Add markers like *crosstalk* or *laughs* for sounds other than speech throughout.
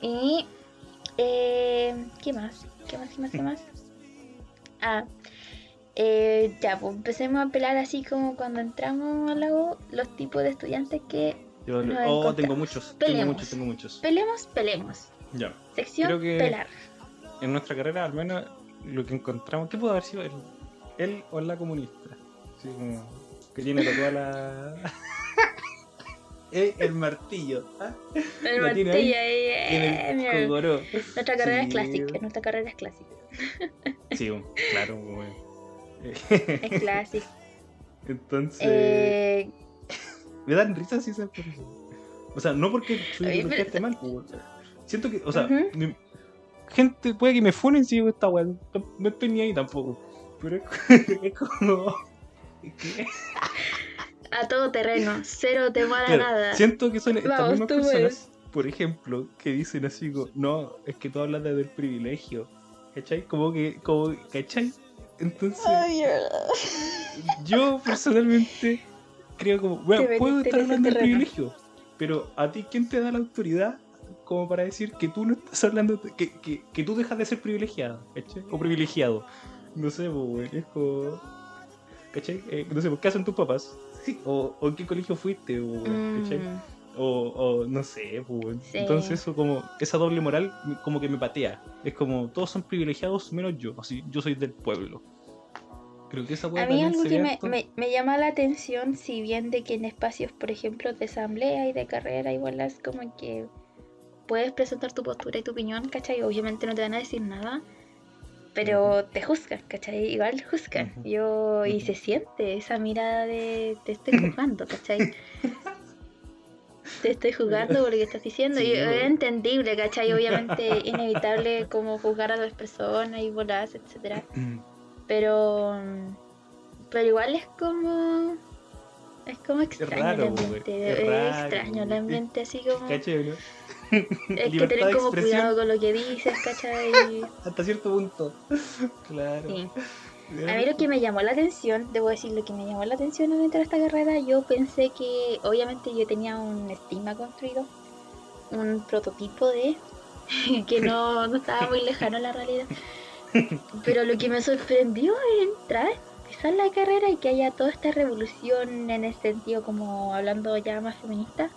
Y. Eh, ¿Qué más? ¿Qué más? ¿Qué más? ¿Qué más? Ah. Eh, ya, pues empecemos a pelar así como cuando entramos al lago los tipos de estudiantes que. Yo, nos oh, tengo muchos. Tengo Peleemos. muchos, tengo muchos. Pelemos, pelemos. Ya. Sección Creo que- pelar. En nuestra carrera, al menos, lo que encontramos. ¿Qué pudo haber sido él? Él o la comunista. Así como. Que tiene toda la. *laughs* Eh, el martillo. ¿ah? El Lo martillo ahí, eh. Nuestra carrera Sí. es clásica. Nuestra carrera es clásica. *laughs* Sí, claro, güey. Es clásica. *laughs* Entonces. Eh, Me dan risa si se O sea, no porque pero- esté mal, pues. Siento que, o sea, mi- gente puede que me funen si digo esta weá. No, estoy ni ahí tampoco. Pero es, *laughs* es como. que- a todo terreno. Cero temor a claro, nada. siento que son estas Vamos, mismas tú personas, por ejemplo, que dicen así como, no, es que tú hablas de del privilegio. ¿Cachai? Como que, como, ¿cachai? Entonces, Ay, yo personalmente creo como, bueno, puedo estar hablando del privilegio, pero a ti, ¿quién te da la autoridad como para decir que tú no estás hablando, que, que, que tú dejas de ser privilegiada, ¿cachai? O privilegiado. No sé, pues, güey, es como, ¿cachai? Eh, no sé, pues, ¿qué hacen tus papás? Sí, o, o en qué colegio fuiste, o. Mm, O, o no sé, pues. Sí. Entonces eso como, esa doble moral como que me patea. Es como, todos son privilegiados menos yo, así, yo soy del pueblo. Creo que esa A mí algo que me, me llama la atención, si bien de que en espacios, por ejemplo, de asamblea y de carrera, igual es como que puedes presentar tu postura y tu opinión, ¿cachai? Obviamente no te van a decir nada, pero te juzgan, ¿cachai? Igual juzgan. Yo, y se siente esa mirada de te estoy *laughs* juzgando, ¿cachai? Te estoy juzgando por lo que estás diciendo. Sí, y es entendible, ¿cachai? Obviamente *laughs* inevitable como juzgar a las personas y bolas, etcétera. Mm, Pero. Pero igual es como. Es como extraño raro, el güey, ambiente. es Es, raro, extraño el ambiente, así *laughs* como. ¿Cachai? Es que tener como cuidado con lo que dices, ¿cachai? *laughs* hasta cierto punto. claro. Sí. A mí lo que me llamó la atención, debo decir, lo que me llamó la atención al entrar a esta carrera, yo pensé que obviamente yo tenía un estigma construido, un prototipo de *laughs* que no, no estaba muy lejano a la realidad. *laughs* Pero lo que me sorprendió es entrar, empezar la carrera y que haya toda esta revolución en el sentido como hablando ya más feminista.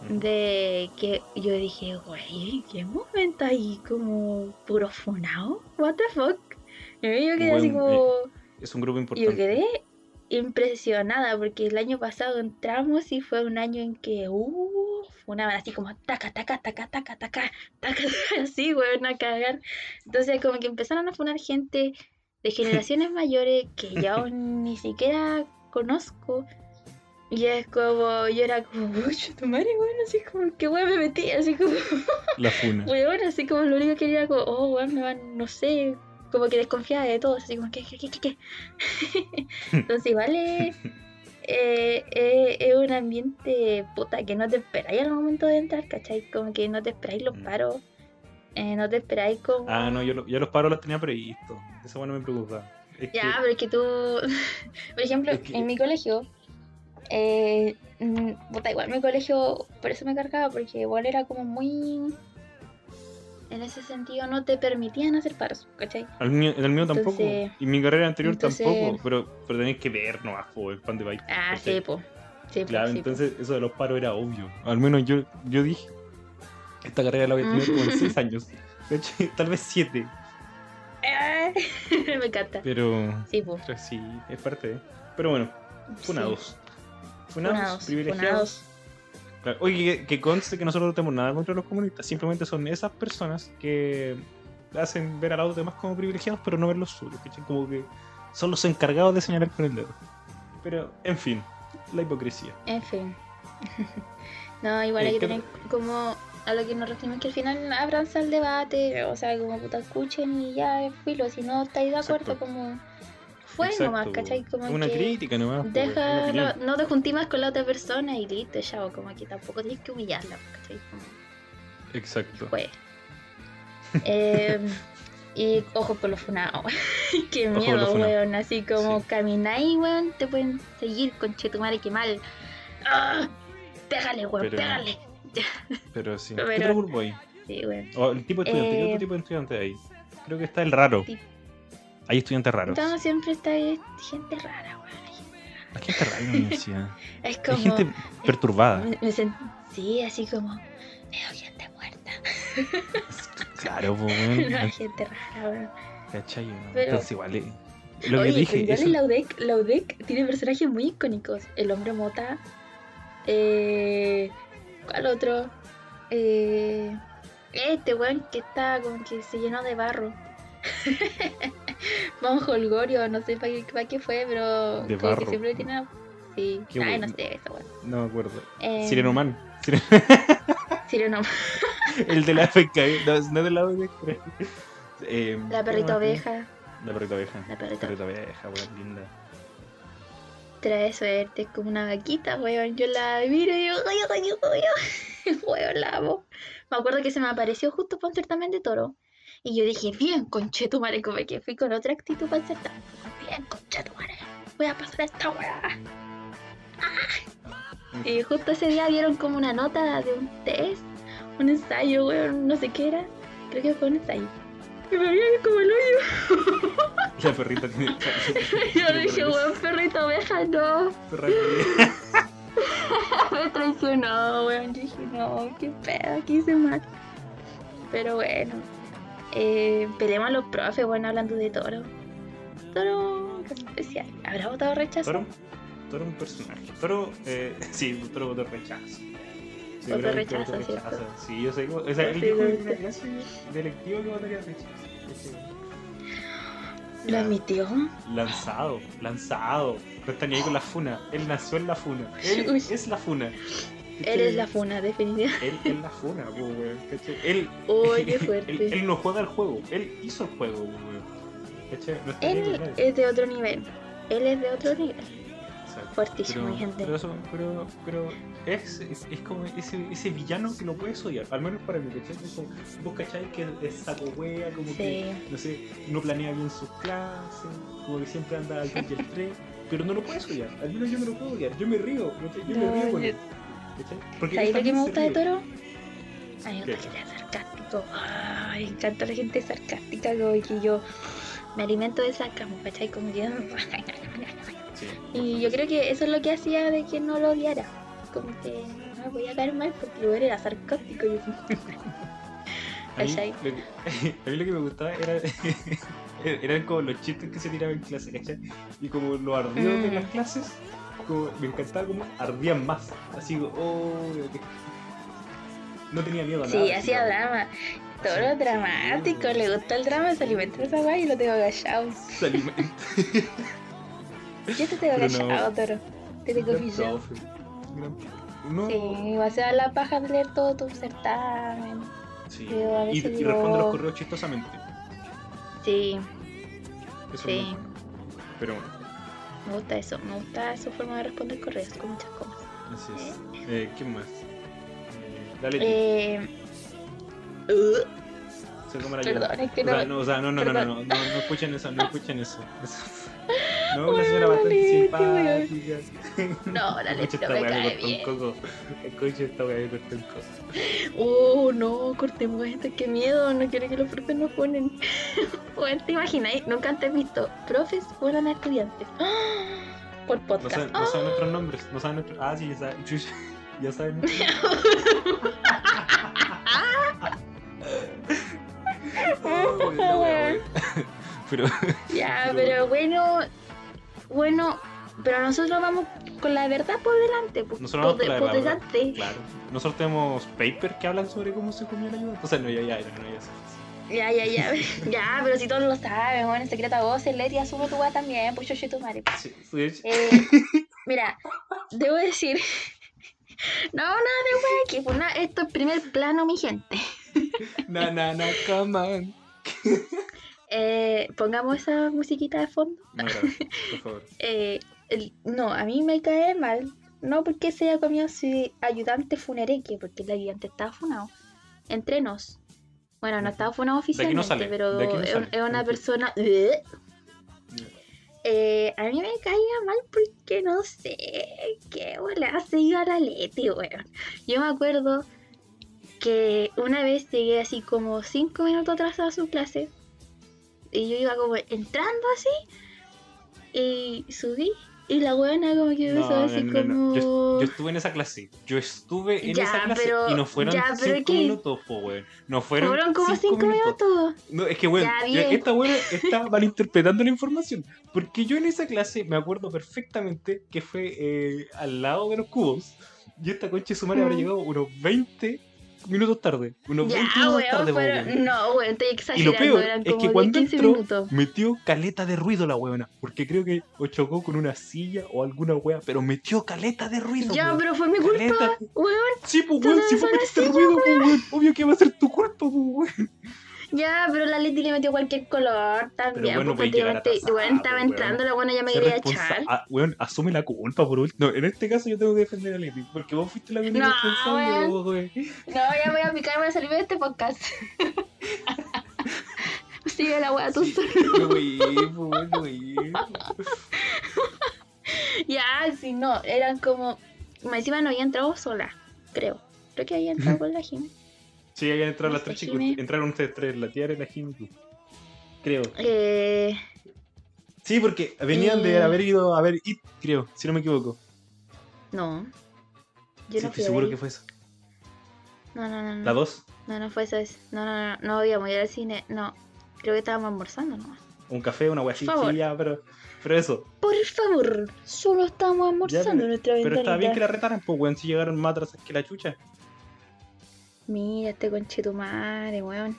De que yo dije, güey, ¿qué momento ahí como puro funao? What the fuck? Y yo quedé así Bueno, como... Es un grupo Yo importante. quedé impresionada porque el año pasado entramos y fue un año en que uh, funaban así como taca, taca, taca, taca, taca, taca, *laughs* así, weón, a cagar. Entonces como que empezaron a funar gente de generaciones *laughs* mayores que yo aún ni siquiera conozco. Y es como, yo era como, uy, tu madre, weón, así como, que weón me metí, así como, *laughs* La funa. weón, así como lo único que quería era como, oh, weón, me van, no sé, como que desconfiaba de todos, así como, ¿qué, qué, qué, qué, qué? *laughs* Entonces igual es, eh, eh, es un ambiente, puta, que no te esperáis al momento de entrar, ¿cachai? Como que no te esperáis los Mm. paros, eh, no te esperáis como... Ah, no, yo, lo- yo los paros los tenía previsto. Eso bueno me preocupa. Es Ya, que- pero es que tú, *laughs* por ejemplo, Es que- en mi colegio, eh, mm, puta, igual mi colegio, por eso me cargaba, porque igual era como muy... En ese sentido no te permitían hacer paros, ¿cachai? Al mío, en el mío tampoco. Entonces- Y mi carrera anterior entonces- tampoco. Pero, pero tenéis que ver nomás, po, el pan de bike. Ah, ¿cachai? sí, po. Sí, Claro, sí, po. entonces eso de los paros era obvio. Al menos yo, yo dije, esta carrera la voy a tener como en *laughs* 6 años. ¿cachai? *laughs* Tal vez 7. Ah, *laughs* me encanta. Pero, Sí, po. pero sí, es parte de. Pero bueno, funados. Funados, Funados, privilegiados. funados. Claro, Oye, que, que conste que nosotros no tenemos nada contra los comunistas, simplemente son esas personas que hacen ver a los demás como privilegiados, pero no ver los suyos, ¿cachai? Como que son los encargados de señalar con el dedo. Pero, en fin, la hipocresía. En fin. *laughs* no, igual hay que ¿qué- tener como a lo que nos referimos que al final abranza el debate, o sea, como puta escuchen y ya filo, si no estáis de acuerdo, Exacto. como fue Exacto, nomás, ¿cachai? Como una que crítica nomás. una deja, no, no te juntimas con la otra persona y listo, ya, o como que tampoco tienes que humillarla, ¿cachai? Exacto. fue. Eh, y ojo con los funados. *laughs* Qué miedo, weón. Así como Sí. camináis, weón, te pueden seguir con chetumare que mal. ¡Ah! Pégale, weón, Pero- pégale. *laughs* Pero sí. Pero- ¿Qué otro grupo hay? Sí, weón. O el tipo de estudiante, ¿qué Eh, otro tipo de estudiante hay? Creo que está el raro. Hay estudiantes raros. Siempre está ahí gente rara, weón. Hay gente rara en la universidad. *laughs* Es Hay como. gente perturbada. me- me sent- Sí, así como. Veo gente muerta. *laughs* Claro, pues, *laughs* No, weón. hay gente rara, weón. ¿Cachai? no? Pero- Entonces, igual. eh, Lo Oye, que dije, eso- en la UDEC, la UDEC tiene personajes muy icónicos. El hombre mota. Eh, ¿Cuál otro? Eh, este weón que está como que se llenó de barro. Monjo Holgorio, no sé para qué, fue, pero De como barro. que siempre tiene. Sí, Qué ay, bueno. no sé, eso. No me acuerdo. Eh, Sirenoman. Sire- Sireno- *laughs* *laughs* El de la FK. No, no es de la creo. Eh, La ¿qué perrita oveja. La perrita oveja. La perrita perrita oveja, weón, linda. Trae suerte, es como una vaquita, weón. Yo la miro y yo, oye, oye, oye. *laughs* Weón, la amo. Me acuerdo que se me apareció justo para un certamen de toro. Y yo dije, bien, conchetumare, como que fui con otra actitud para. Bien, conchetumare. Voy a pasar esta weá. Ah. Y justo ese día dieron como una nota de un test, un ensayo, weón, no sé qué era. Creo que fue un ensayo. Y me veía como el hoyo. *laughs* La perrita tiene. *laughs* Yo dije, weón, perrito oveja, no. Perra *laughs* Me traicionó, weón. Yo dije, no, qué pedo, ¿qué hice mal? Pero bueno, eh, peleamos a los profes, bueno, hablando de toro. Toro, qué especial. ¿Habrá votado rechazo? Toro, Toro es un personaje. Toro, eh, *laughs* sí, Toro votó rechazo. Votó rechazo, ¿cierto? Sí, yo sé. O sea, dijo sí, en una clase de electivo que votaría rechazo. ¿Lo admitió? Lanzado, lanzado. No está ni ahí con la funa. Él nació en la funa. Él Uy. es la funa. Él es la funa, *laughs* definitivamente. Él es la funa, po, weón. Él, Uy, qué él, fuerte. él no juega el juego. Él hizo el juego, po, weón. No Él es de otro nivel. Él es de otro nivel. Exacto. Fuertísimo, Pero, mi gente. pero, eso, pero, pero es, es, es como ese, ese villano que no puedes odiar, al menos para mí, ¿cachai? Como, vos cachai que es saco wea, como que, Sí. no sé, no planea bien sus clases, como que siempre anda al 2 y el 3, pero no lo puedes odiar, al menos yo no lo puedo odiar, yo me río, yo me río con yo- él, ¿cachai? Porque ¿Sabes él lo que me gusta de. Toro? A mí me gusta que sea sarcástico. Ay, me encanta la gente sarcástica, como que yo me alimento de sarcasmo, ¿cachai? Como que... Sí, *laughs* Y yo creo que eso es lo que hacía de que no lo odiara. Como que no voy a caer mal porque luego era sarcástico. Y *laughs* A mí, lo que, *laughs* a mí lo que me gustaba era eran como los chistes que se tiraban en clase, ¿cachai? Y como los ardidos de Mm. las clases, como, me encantaba como ardían más. Así como, oh, no tenía miedo a nada. sí, hacía drama. Toro Sí, dramático, sí. le gusta el drama, se alimenta de esa guay y lo tengo agachado. se alimenta. Yo te tengo no. agachado, Toro. Te tengo pillado. No. Sí, va a ser la paja de leer todo tu certamen. Sí. Yo a Y, veces y responde digo- los correos chistosamente. Sí, Eso Sí. es muy bueno. Pero bueno, me gusta eso. Me gusta su forma de responder correos con muchas cosas. así es. Eh, ¿Quién más? Eh, dale. Eh, uh, Se Perdón, es que no- no, o sea, no, no, no, no, no, no, no escuchen eso, no escuchen eso. Eso- *laughs* No, una Bueno, señora bastante simpática. *laughs* No, la esta me cae bien. Escucha esta weá, me cortó un coco. Oh, no, cortemos esto, qué miedo, no quiero que los profes nos ponen. *laughs* Bueno, ¿te imagináis? Nunca antes visto profes fueron a estudiantes. ¡Ah! *gasps* Por No podcast. saben, no saben nuestros nombres, no saben nuestros. Ah, sí, ya saben. *laughs* Ya saben. Oh, weón. Pero. ya, pero bueno, bueno, pero nosotros vamos con la verdad por delante. Por, Nosotros vamos por, delante. Claro. Nosotros tenemos papers que hablan sobre cómo se comió la ayuda. O sea, no, ya, ya, ya, no, ya. Ya, ya, ya. *laughs* ya, pero si todos lo saben, bueno, en secreto a voces, Leti asume tu weá también, pues yo soy tu madre. Sí. Eh, *laughs* mira, debo decir. *laughs* No, nada de aquí, pues nada, esto es primer plano, mi gente. Na, na, na, come on. Eh, pongamos esa musiquita de fondo. No, gracias, por favor. *laughs* Eh, el- no, a mí me cae mal. No porque se haya comido su ayudante funereque, porque el ayudante estaba funado. Entre nos. Bueno, no estaba funado no oficialmente, sale, pero no es, una persona. Eh, a mí me caía mal porque no sé qué le ha seguido a la Leti, weón. Yo me acuerdo que una vez llegué así como cinco minutos atrasada a su clase y yo iba como entrando así y subí y la buena como que No, no, así no, como... Yo, yo estuve en esa clase. Yo estuve en Ya, esa clase pero- y no fueron ya, cinco ¿qué? minutos, po, weón. No fueron, Fueron como cinco minutos. No, es que, weón, esta weón está *laughs* malinterpretando la información. Porque yo en esa clase me acuerdo perfectamente que fue eh, al lado de los cubos. Y esta concha de su madre habrá Mm. llegado unos 20 minutos tarde. Unos 20 Ya, minutos weón, tarde, weón. No, weón, estoy Y exagerando, lo peor eran es que 10, cuando 15 entró, minutos. metió caleta de ruido la weona. Porque creo que o chocó con una silla o alguna wea, pero metió caleta de ruido. Ya, weón. pero fue mi culpa, Caleta. weón. Sí, pues, weón, si fue metiste ruido, pues, weón. Obvio que va a ser tu culpa, pues, weón. Ya, pero la Leti le metió cualquier color también. bueno, pues puede llegar prácticamente, atrasado, weón, estaba entrando, la buena ya me quería echar. ah, weón, asume la culpa por último. No, en este caso yo tengo que defender a Leti. Porque vos fuiste la única No, responsable, weón. weón. No, ya voy a picar, voy a salir de este podcast. *laughs* Sigue la wea tú Sí, solo. no, weón. *laughs* Ya, si no, eran como. Encima no había entrado sola, creo. Creo que había entrado con la Jim. Sí, habían entrado No las tres. Jimé. Entraron ustedes tres, la tía y la Jimmy. Creo. Eh, Sí, porque venían de Y- haber ido a ver It, creo, si no me equivoco. no. Yo sí, no estoy seguro que fue esa. No, no, no. no. La dos, No, no fue esa vez. No, no, no. No íbamos a ir al cine. No. Creo que estábamos almorzando nomás. un café, una ya, pero, pero eso. Por favor, solo estábamos almorzando pero- en nuestra Pero estaba bien que la retaran, pues, weón, si llegaron más atrás que la chucha. Mira este conchetumare, weón.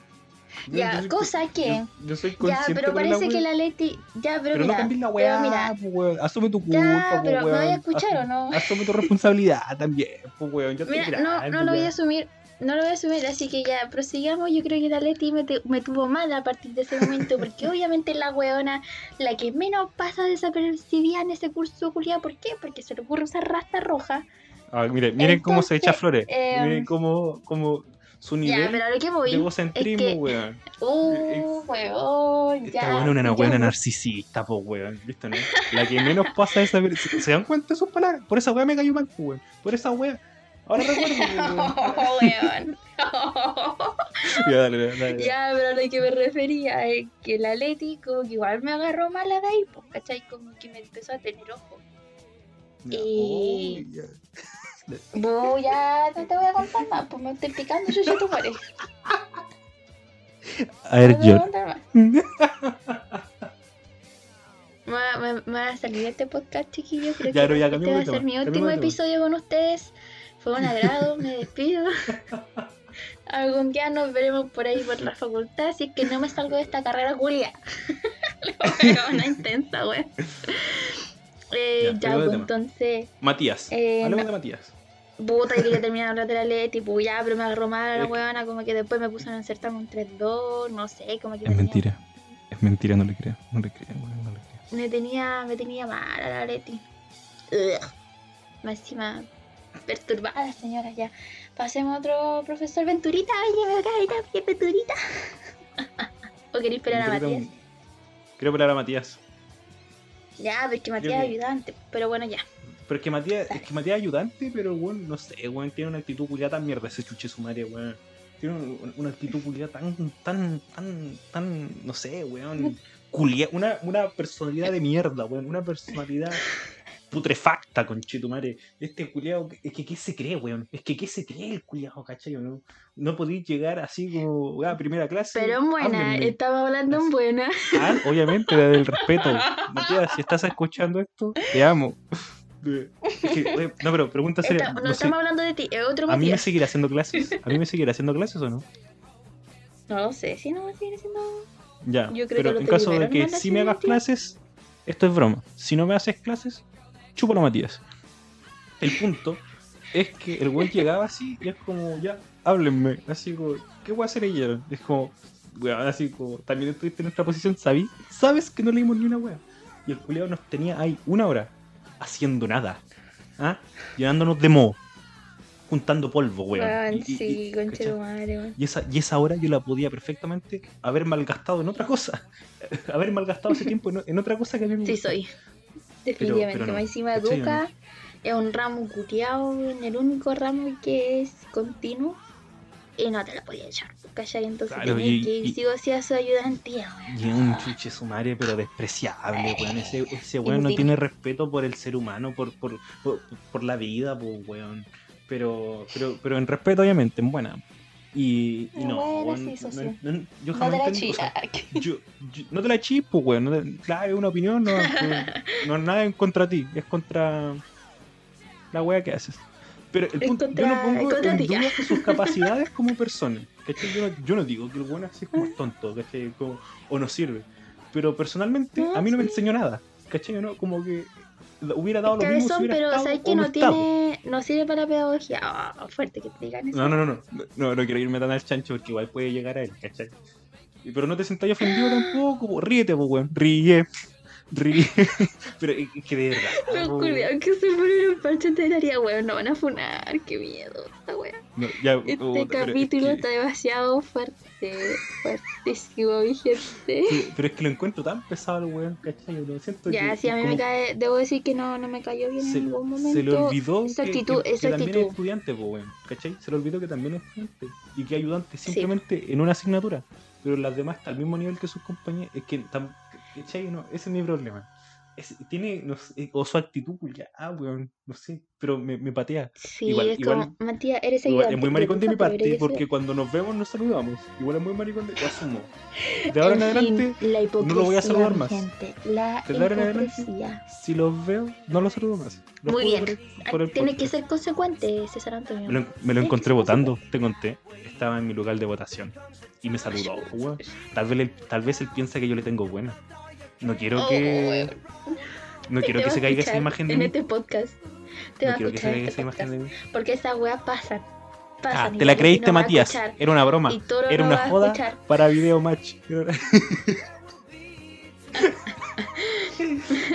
Ya, soy- cosa que. Yo, yo soy Ya, pero parece la que la Leti. Ya, pero, Pero no mira. la pero weá, mira. weón. Asume tu culpa, Ya, pero ¿me weón. voy a escuchar o no? Asume tu responsabilidad también, pues, weón. Yo Mira, no, grande, no lo voy a asumir. No lo voy a asumir, así que ya prosigamos. Yo creo que la Leti me, te- me tuvo mal a partir de ese momento, porque *laughs* obviamente es la weona la que menos pasa desapercibida en ese curso culiado. ¿Por qué? Porque se le ocurre usar rasta roja. Ah, mire, miren cómo se echa flores. eh, miren cómo, cómo su Ya, nivel pero a lo que voy. de egocentrismo, es que- weón. *laughs* Uh, weón, ya. Esta weón es una ya, weona narcisista, pues, weón. ¿Viste, no? La que menos pasa esa. ¿Se, se dan cuenta de sus palabras? Por esa weá me cayó mal, weón. Por esa weá. Ahora recuerdo, pues, weón. *laughs* *laughs* Ya, dale, dale, dale. Ya, pero a lo que me refería es que la Leti como que igual me agarró mala de ahí, pues, ¿cachai? Como que me empezó a tener ojo. Ya, Y- oh, ya. Vos ya no te voy a contar más, pues me estoy picando, yo ya tu madre. A ver, No te voy a yo. Me, va- me- me va a salir de este podcast, chiquillos. Creo Ya, que no, ya, este va a ser mi último episodio con ustedes. Fue un agrado, me despido. *laughs* Algún día nos veremos por ahí por la facultad, si es que no me salgo de esta carrera culia. *laughs* una intensa, wey. Eh, Ya, pues entonces, Matías. Eh, Hablemos no. de Matías. Puta, que quería terminar de hablar de la Leti, pues ya, pero me agarró mal a la weona, como que después me puso en insertar un 3-2, no sé, como que Es me mentira. Es mentira, no le creo. No le creo, weón, no le creo. Me tenía, me tenía mal a la Leti. Ugh. Más encima, perturbada la señora ya. Pasemos a otro profesor Venturita, oye, me cae bien Venturita. *laughs* ¿O queréis esperar a Matías? Quiero esperar a Matías. Ya, pero es que Matías es ayudante, pero bueno, ya. Pero es que Matías, es que Matías es ayudante, pero weón, no sé, weón, tiene una actitud culiada tan mierda ese chuche su madre, weón. Tiene un- una actitud culiada tan, tan, tan, tan, no sé, weón. Culia, una, una personalidad de mierda, weón. Una personalidad putrefacta, conchetumare. Este culiado, es que ¿qué se cree, weón? Es que ¿qué se cree el culiado, cachai? No, no podéis llegar así como, a primera clase. Pero en buena, háblenme. estaba hablando en buena. Ah, obviamente, desde el respeto. Matías, si estás escuchando esto, te amo. Es que, oye, no, pero pregunta seria. Esta- no, no sé, estamos hablando de ti, es otro ¿A mí me seguirá haciendo clases? *laughs* ¿A mí me seguirá haciendo clases o no? No lo sé, si no me siguen haciendo. Ya, Yo creo que pero en caso de que no si me hagas clases, esto es broma. Si no me haces clases, chúpalo Matías. El punto es que el güey llegaba así y es como, ya, háblenme. Así como, ¿qué voy a hacer ella? Es como, weón, así como, también estuviste en nuestra posición, ¿sabí? ¿Sabes que no leímos ni una wea? Y el culiado nos tenía ahí una hora haciendo nada. ¿Ah? Llenándonos de moho. Juntando polvo, weón. Y- sí, y- madre, weón. Y esa, y esa hora yo la podía perfectamente haber malgastado en otra cosa. *laughs* haber malgastado ese tiempo en, en otra cosa que a mí me Sí, gusta. soy. Definitivamente. pero no, Más encima educa. Es un ramo cuteado, en el único ramo que es continuo. Y no te la podía echar, ¿cachai? Entonces Claro, y- que ir sí o sí a su ayudantía, weón. Y es un chuche sumario, pero despreciable, weón. Ese, ese weón no tiene respeto por el ser humano, por, por, por, por la vida, pues, weón. Pero, pero, pero en respeto, obviamente, en buena. Y, y no, Bueno, sí, no- no- yo No jamás te la o sea, chila. *laughs* yo, yo- no te la chis, pues, weón. no claro, es una opinión, no, no, no es nada en contra ti, es contra la wea que haces. Pero el punto, yo contra- no pongo en duda *laughs* sus capacidades como persona. Yo, no, yo no digo que el bueno así es como tonto, ¿cachai? Como- o no sirve. Pero personalmente No, a mí no me enseñó nada. ¿Cachai? ¿No? Como que hubiera dado lo mismo si Cabezón, hubiera pero sabes que no tiene, no sirve para pedagogía. Ah, fuerte que te digan eso. No, no, no, no, no, no, quiero irme tan al chancho porque igual puede llegar a él, ¿cachai? Y- Pero no te sentáis ofendido tampoco, po, ríete, pues, weón, ríe. *laughs* Pero es que de verdad. *laughs* Los culiados que se ponen un parche de área, weón, no van a funar, qué miedo esta weón. no, Este es capítulo que- está demasiado fuerte, fuertísimo, mi gente. Pero, pero es que lo encuentro tan pesado el weón, ¿cachai? Yo lo siento Ya, que sí, a mí como me cae, debo decir que no, no me cayó bien se, en ningún momento. se le olvidó esa que, actitud, que- esa que también es estudiante, pues, weón, ¿cachai? Se le olvidó que también es estudiante y que ayudante simplemente en una asignatura. Pero las demás está al mismo nivel que sus compañeros. Es que, tam- ¿cachai? No, ese es mi problema. Es- tiene, no sé, o su actitud, ya, ah, weón, no sé, pero me, me patea. Sí, igual- es igual- como, Matías, eres Igual, ayudante. es muy maricón de mi parte, porque ser- cuando nos vemos nos saludamos. Igual es muy maricón de lo asumo. *laughs* De ahora en, En fin, adelante, la hipocresía, no lo voy a saludar más. gente, la De ahora en adelante, hipocresía. si los veo, no los saludo más. Los Muy bien. Tienes que ser consecuente, César Antonio. Me lo, me lo encontré votando, te conté. Estaba en mi lugar de votación y me saludó. weón. Tal vez, él, tal vez él piensa que yo le tengo buena. No quiero Oh, que. No *laughs* quiero Te que se caiga esa escuchar imagen de en mí. este podcast. Te No quiero que se escuchar en caiga este esa imagen de podcast. mí. Porque esas weas pasan. Ah, te la creíste, Matías. Era una broma. Era no una joda para video match. *laughs*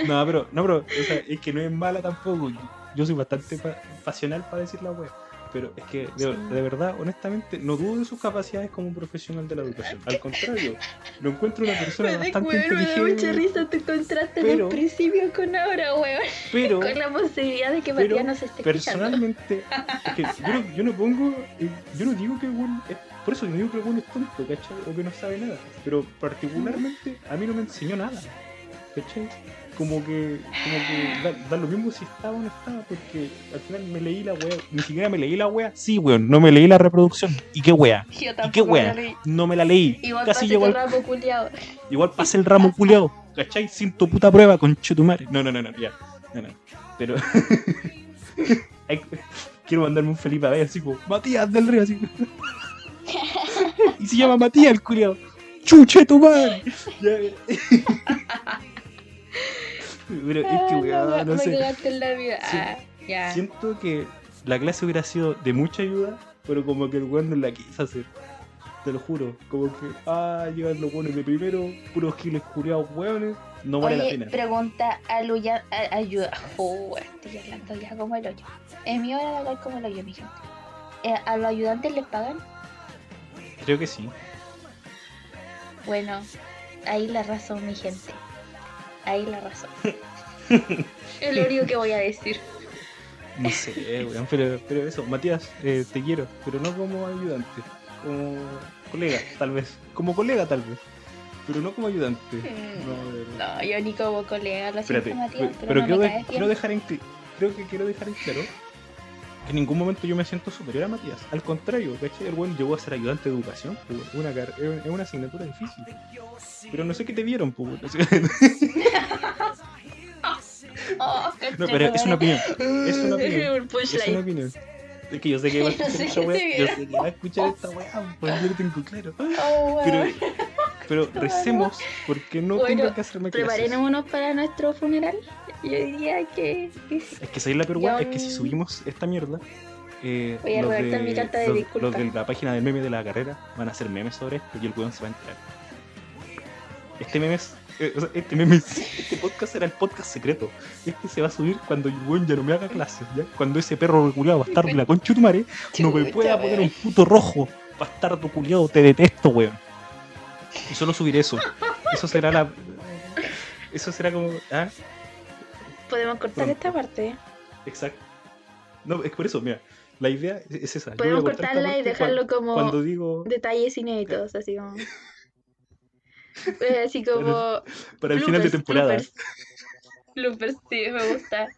no, pero, no, pero, o sea, es que no es mala tampoco. Yo soy bastante pa- pasional para decir la wea. Pero es que, de, verdad, honestamente, no dudo de sus capacidades como profesional de la educación. Al contrario, lo encuentro una persona Me bastante weón, me da mucha inteligente. risa tu contraste pero- del principio con ahora, weón. Pero, Con la posibilidad de que Matías nos esté personalmente, es que yo no, yo no pongo, eh, yo no digo que weón es, por eso yo no digo que weón es tonto, ¿cachai? O que no sabe nada, pero particularmente a mí no me enseñó nada, ¿cachai? Como que, como que da, da lo mismo si estaba o no estaba, porque al final me leí la wea, ni siquiera me leí la wea, sí, weón, no me leí la reproducción, ¿y qué wea? *laughs* Yo ¿Y qué wea? No me la leí, Igual casi pasé llegó al, ramo culiao. igual pasé el ramo culiado, ¿cachai? Sin tu puta prueba, con madre. No, no, no, no, ya. No, no. Pero. *laughs* Quiero mandarme un Felipe a ver, así como, Matías del Río, así. *laughs* y se llama Matías el culiado. ¡Chuche tu madre! Pero es que, Ah, weón, no sé. cagaste en la vida. Sí. Ah, ya. Siento que la clase hubiera sido de mucha ayuda, pero como que el weón no la quiso hacer. Te lo juro. Como que, ah, llegan los buenos de primero, puros giles curiados hueones, no vale la pena. pregunta a Luya, a- ayuda. Oh, estoy hablando ya como el hoyo. Es mi hora de hablar como el hoyo, mi gente. Eh, ¿A los ayudantes les pagan? Creo que sí. Bueno, ahí la razón, mi gente. Ahí la razón. *laughs* es lo único que voy a decir. No sé, weón, pero, pero eso, Matías, eh, te quiero, pero no como ayudante, como colega, tal vez. Como colega, tal vez, pero no como ayudante. No, verdad. No, yo ni como colega, lo siento, Espérate, Matías, pe- pero, pero no quiero, me de- caes quiero dejar en creo que quiero dejar en claro que en ningún momento yo me siento superior a Matías. Al contrario, ¿cachai? El buen llegó a ser ayudante de educación, pues, es una, una asignatura difícil. Pero no sé qué te vieron, pues. *laughs* *laughs* no. Oh, pero es una opinión. Es una opinión. Es una opinión. Es que yo sé que *laughs* va a No escuchar sé esta weá. Yo vieron. sé que va a escuchar esta weá, pues yo lo tengo claro. Oh, Pero, *laughs* recemos porque no Bueno, tengo que hacerme. Preparémonos para nuestro funeral. Yo diría que. Es que sabéis la peor weá, es que si subimos esta mierda, eh, Voy a los, redactar de, mi carta de los- disculpa. los de la página del meme de la carrera van a hacer memes sobre esto y el weón se va a enterar. Este meme es. eh, o sea, este meme es- Este podcast era el podcast secreto. Este se va a subir cuando el weón ya no me haga clases, ¿ya? Cuando ese perro reculeado bastardo y la concha de tu madre no me Chucha, pueda poner weón. un puto rojo. Bastardo culiado, te detesto, weón. Y solo subir eso. Eso será la. Eso será como. ¿Ah? Podemos cortar esta parte. Exacto. No, es por eso, mira. La idea es esa. yo voy a Podemos cortar esta cortarla y parte dejarlo como Cuando digo. detalles inéditos, así como. Eh, así *laughs* como. Para el final de bloopers, temporada. Bloopers. Bloopers, sí, me gusta. *laughs*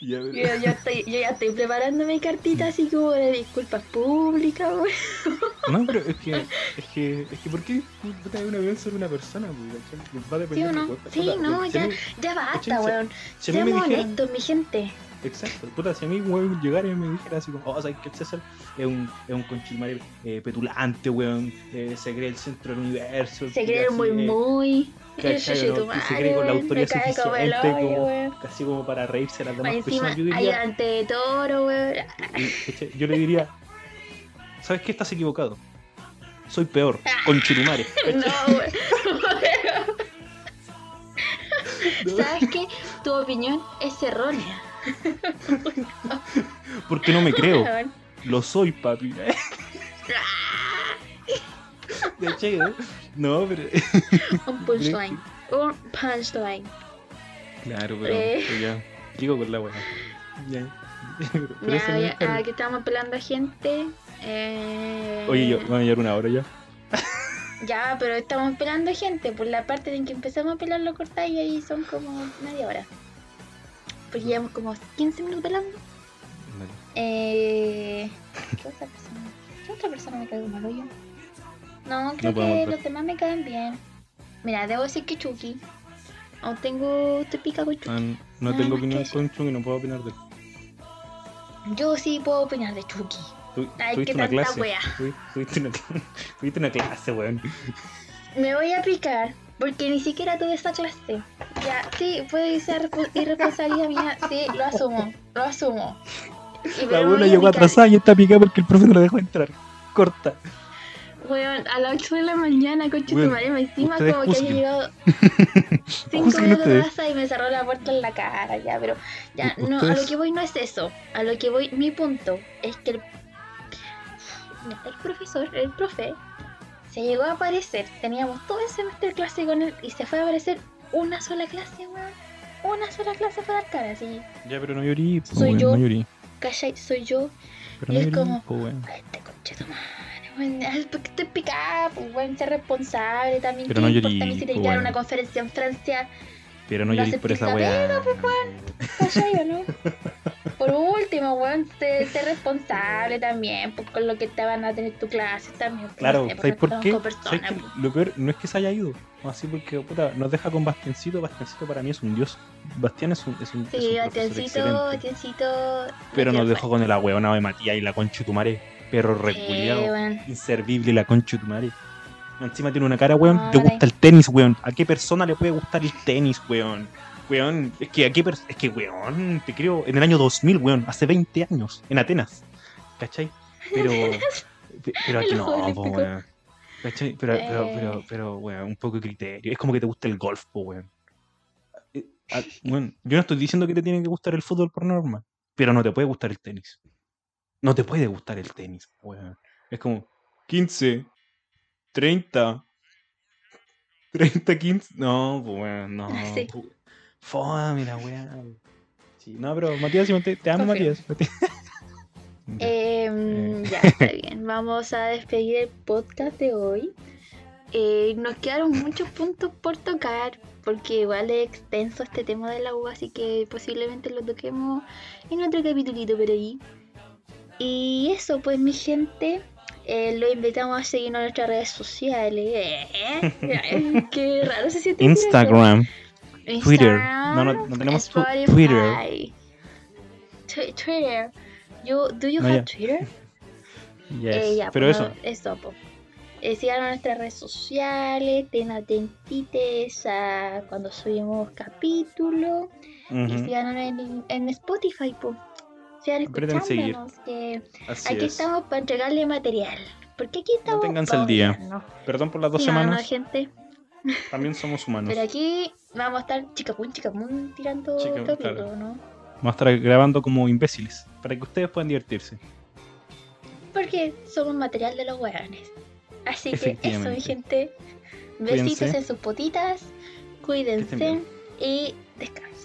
Ya, Yo, yo estoy, yo ya estoy preparando mi cartita así como de disculpas públicas, güey. *laughs* No, pero es que, es que, es que, ¿por qué puta, una opinión sobre una persona? güey? Va a ¿Sí depender o de no? cosas. Sí, no, a ya, ya basta, weón. Seamos honestos, mi gente. Exacto, puta, si a mí weón llegara y me dijera así como, oh, ¿sabes que el César es un, es un conchilmare eh, petulante, weón, eh, se cree el centro del universo. Se cree muy, eh, muy. ¿cachai, *laughs* se cree con la autoridad suficiente, como- casi como para reírse a las Más demás personas. Yo diría, de toro, weón. *laughs* Yo le diría, ¿sabes qué? Estás equivocado. Soy peor, con Chirumare. *laughs* No, weón. ¿Sabes qué? Tu opinión es errónea. *laughs* Porque no me creo. *laughs* Lo soy, papi. De hecho, ¿eh? no, pero. Un punchline. Un punchline. Claro, pero, Eh. ya. Digo con la weá. Ya. *laughs* Pero Ya, ya, es aquí estamos pelando a gente. Eh... Oye, yo, van a llevar una hora ya. Ya, pero estamos pelando gente. Por la parte en que empezamos a pelar lo cortáis y ahí son como media hora. Porque llevamos como 15 minutos pelando. Vale. Eh... ¿Qué otra persona? ¿Qué otra persona me cae como el hoyo? No, creo que los demás me caen bien. Mira, debo decir que Chucky. Aún tengo. Te pica con Chucky. Ah, no Nada tengo opinión con Chung y no puedo opinar de él. Yo sí puedo opinar de Chucky. Tu- Ay, qué tanta clase. wea. Tuvi- Tuviste una, *laughs* una clase, weón. Me voy a picar porque ni siquiera tuve esa clase. Ya, sí, puede ser respo- irresponsabilidad mía. Sí, lo asumo. Lo asumo. Y La abuela llegó atrasada y está picada porque el profe no la dejó entrar. Corta. Weón, a las 8 de la mañana, con tu madre, me encima como que haya llegado *laughs* 5 Juzguen minutos atrás y me cerró la puerta en la cara, ya, pero ya, no, a lo que voy no es eso. A lo que voy, mi punto es que el, el profesor, el profe, se llegó a aparecer, teníamos todo el semestre de clase con él y se fue a aparecer una sola clase, weón. Una sola clase para dar cara, así, Ya, pero no llorí, po, Soy weón, yo. no llorí. ¿cachai? Soy yo, Pero Y es como- po, weón. a este conche tu madre, weón, ¿por qué estoy picada? Pues, weón, ser responsable también. Pero ¿Qué no importa llorí, a mí si te pues, llevaron weón. una conferencia en Francia? Pero no llorí por esa weá. ¿Cachai o no? *laughs* Por último, weón, sé, sé responsable también, pues con lo que te van a tener tu clase también. pues, Claro, no sé, pues, ¿sabes por qué? reconozco ¿Sabes personas, que pues. lo peor no es que se haya ido, así porque puta, nos deja con Bastiancito. Bastiancito para mí es un dios. Bastián es un, es un, es un Sí. Pero nos dejó con el ahueonado de Matías y la concha de tu madre. Perro. Sí, weón. Inservible la concha de tu madre. Encima tiene una cara, weón. No, dale. gusta el tenis, weón. ¿A qué persona le puede gustar el tenis, weón? Weón, es que a qué pers- es que, weón, te creo, en el año 2000, weón, hace 20 años, en Atenas. ¿Cachai? Pero, *laughs* pe- pero *laughs* aquí no, po, weón. ¿Cachai? Pero, pero, Eh. pero, pero, weón, un poco de criterio. Es como que te gusta el golf, po, weón. Eh, ah, yo no estoy diciendo que te tiene que gustar el fútbol por norma, pero no te puede gustar el tenis. No te puede gustar el tenis, weón. Es como 15, 30, 30, 15. No, weón, no. *laughs* Sí. Fome la weá. Sí, no, pero Matías, te, te amo. Matías. *laughs* Em, Eh. Ya, está bien. Vamos a despedir el podcast de hoy. Eh, nos quedaron muchos puntos por tocar, porque igual es extenso este tema de la U, así que posiblemente lo toquemos en otro capitulito por ahí. Y eso, pues mi gente, eh, lo invitamos a seguirnos en nuestras redes sociales. *laughs* Eh, Qué raro se siente. eso. Twitter. No, no, no tenemos Spotify, Twitter. Twi- Twitter. You, do you No, have. Twitter? *laughs* Yes. Eh, ya, pero pues, eso, eso, po. Eh, sigan en nuestras redes sociales, estén atentites a cuando subimos capítulos y sigan en, en Spotify, po. Sigan escuchándonos, que así aquí es. estamos para entregarle material. Porque aquí estamos Manténganse al día. Perdón por las dos Sí, no, no, semanas. gente. También somos humanos. Pero aquí vamos a estar chicapún, chicapún tirando Chica- capítulos, claro. ¿no? Vamos a estar grabando como imbéciles. Para que ustedes puedan divertirse. Porque somos material de los hueones. Así que eso, mi gente. Besitos Cuídense. en sus potitas. Cuídense y descansen.